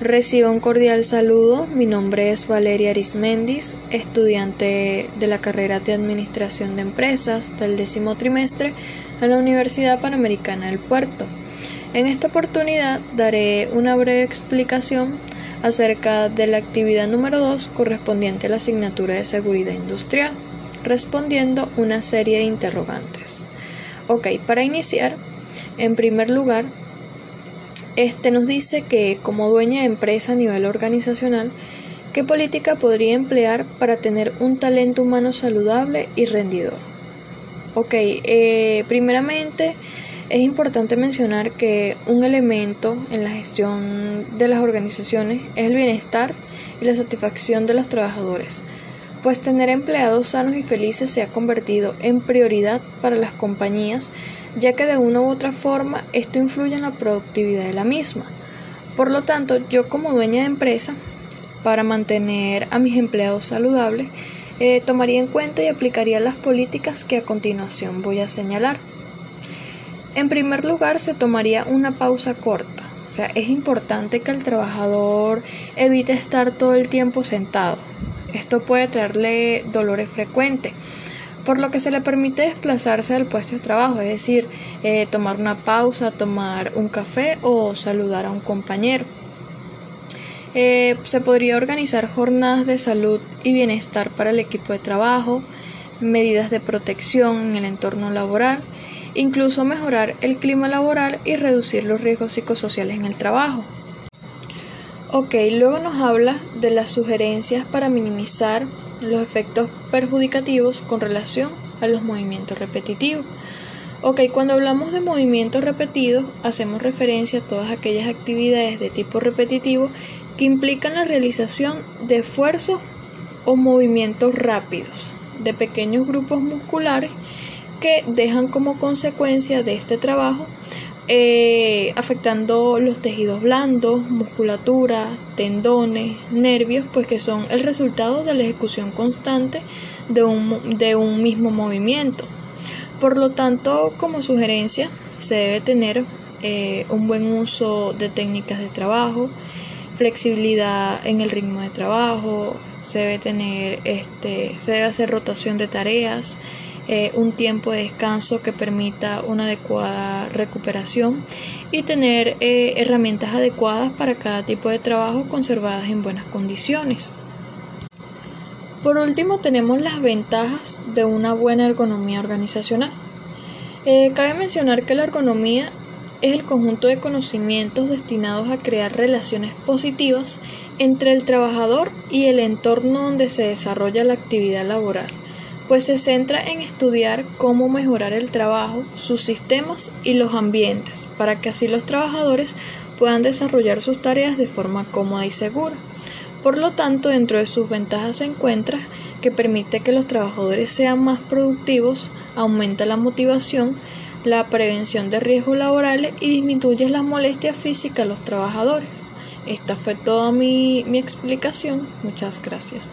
Recibo un cordial saludo. Mi nombre es Valeria Arismendis, estudiante de la carrera de Administración de Empresas del décimo trimestre en la Universidad Panamericana del Puerto. En esta oportunidad daré una breve explicación acerca de la actividad número 2 correspondiente a la asignatura de Seguridad Industrial, respondiendo una serie de interrogantes. Ok, para iniciar, en primer lugar, este nos dice que como dueña de empresa a nivel organizacional, ¿qué política podría emplear para tener un talento humano saludable y rendidor? Ok, eh, primeramente es importante mencionar que un elemento en la gestión de las organizaciones es el bienestar y la satisfacción de los trabajadores, pues tener empleados sanos y felices se ha convertido en prioridad para las compañías ya que de una u otra forma esto influye en la productividad de la misma. Por lo tanto, yo como dueña de empresa, para mantener a mis empleados saludables, eh, tomaría en cuenta y aplicaría las políticas que a continuación voy a señalar. En primer lugar, se tomaría una pausa corta. O sea, es importante que el trabajador evite estar todo el tiempo sentado. Esto puede traerle dolores frecuentes por lo que se le permite desplazarse del puesto de trabajo, es decir, eh, tomar una pausa, tomar un café o saludar a un compañero. Eh, se podría organizar jornadas de salud y bienestar para el equipo de trabajo, medidas de protección en el entorno laboral, incluso mejorar el clima laboral y reducir los riesgos psicosociales en el trabajo. Ok, luego nos habla de las sugerencias para minimizar los efectos perjudicativos con relación a los movimientos repetitivos. Ok, cuando hablamos de movimientos repetidos, hacemos referencia a todas aquellas actividades de tipo repetitivo que implican la realización de esfuerzos o movimientos rápidos de pequeños grupos musculares que dejan como consecuencia de este trabajo eh, afectando los tejidos blandos, musculatura, tendones, nervios, pues que son el resultado de la ejecución constante de un, de un mismo movimiento. Por lo tanto, como sugerencia, se debe tener eh, un buen uso de técnicas de trabajo, flexibilidad en el ritmo de trabajo, se debe tener este, se debe hacer rotación de tareas, eh, un tiempo de descanso que permita una adecuada recuperación y tener eh, herramientas adecuadas para cada tipo de trabajo conservadas en buenas condiciones. Por último, tenemos las ventajas de una buena ergonomía organizacional. Eh, cabe mencionar que la ergonomía es el conjunto de conocimientos destinados a crear relaciones positivas entre el trabajador y el entorno donde se desarrolla la actividad laboral pues se centra en estudiar cómo mejorar el trabajo, sus sistemas y los ambientes, para que así los trabajadores puedan desarrollar sus tareas de forma cómoda y segura. Por lo tanto, dentro de sus ventajas se encuentra que permite que los trabajadores sean más productivos, aumenta la motivación, la prevención de riesgos laborales y disminuye las molestias físicas a los trabajadores. Esta fue toda mi, mi explicación. Muchas gracias.